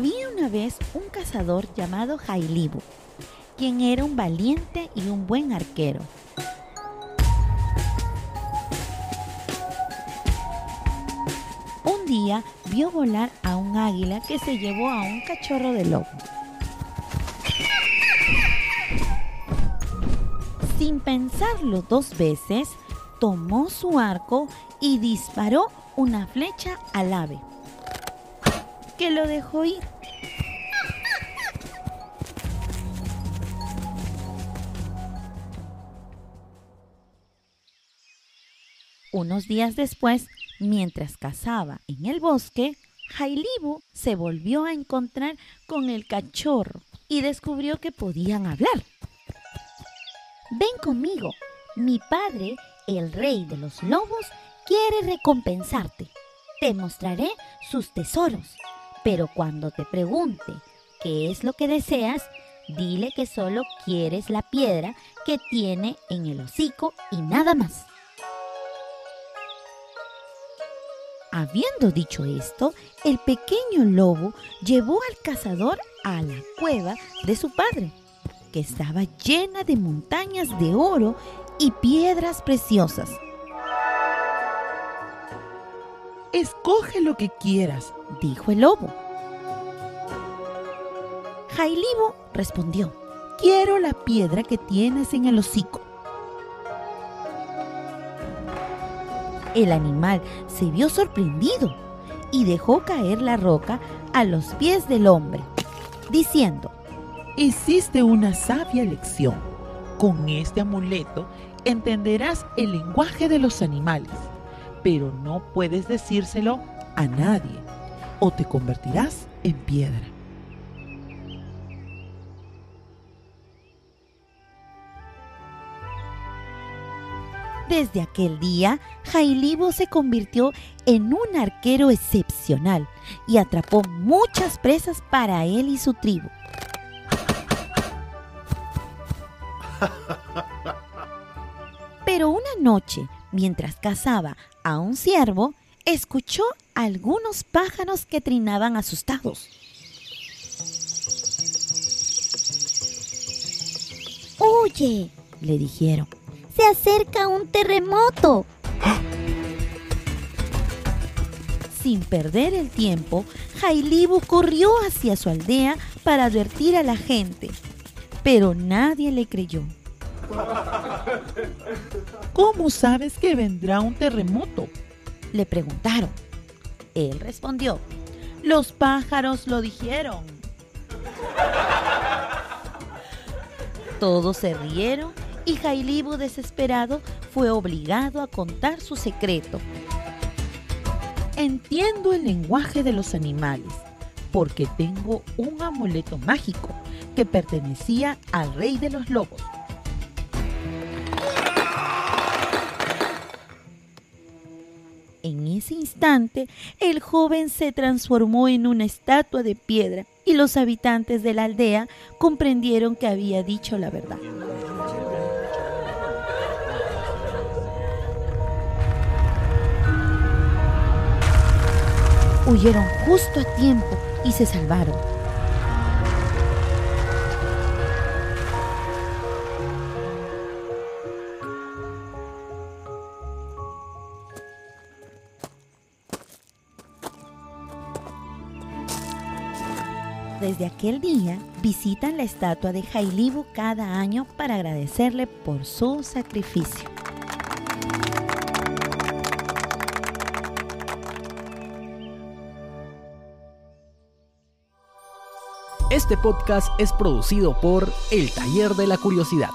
Había una vez un cazador llamado Jailibu, quien era un valiente y un buen arquero. Un día vio volar a un águila que se llevó a un cachorro de lobo. Sin pensarlo dos veces, tomó su arco y disparó una flecha al ave, que lo dejó ir. Unos días después, mientras cazaba en el bosque, Jailibu se volvió a encontrar con el cachorro y descubrió que podían hablar. Ven conmigo, mi padre, el rey de los lobos, quiere recompensarte. Te mostraré sus tesoros, pero cuando te pregunte qué es lo que deseas, dile que solo quieres la piedra que tiene en el hocico y nada más. Habiendo dicho esto, el pequeño lobo llevó al cazador a la cueva de su padre, que estaba llena de montañas de oro y piedras preciosas. Escoge lo que quieras, dijo el lobo. Jailibo respondió, quiero la piedra que tienes en el hocico. El animal se vio sorprendido y dejó caer la roca a los pies del hombre, diciendo, Hiciste una sabia elección. Con este amuleto entenderás el lenguaje de los animales, pero no puedes decírselo a nadie o te convertirás en piedra. Desde aquel día, Jailibo se convirtió en un arquero excepcional y atrapó muchas presas para él y su tribu. Pero una noche, mientras cazaba a un ciervo, escuchó algunos pájaros que trinaban asustados. Oye, le dijeron, se acerca un terremoto. Sin perder el tiempo, Jailibu corrió hacia su aldea para advertir a la gente, pero nadie le creyó. ¿Cómo sabes que vendrá un terremoto? Le preguntaron. Él respondió, los pájaros lo dijeron. Todos se rieron y Jailibu desesperado fue obligado a contar su secreto. Entiendo el lenguaje de los animales porque tengo un amuleto mágico que pertenecía al rey de los lobos. En ese instante, el joven se transformó en una estatua de piedra y los habitantes de la aldea comprendieron que había dicho la verdad. Huyeron justo a tiempo y se salvaron. Desde aquel día visitan la estatua de Jailibu cada año para agradecerle por su sacrificio. Este podcast es producido por El Taller de la Curiosidad.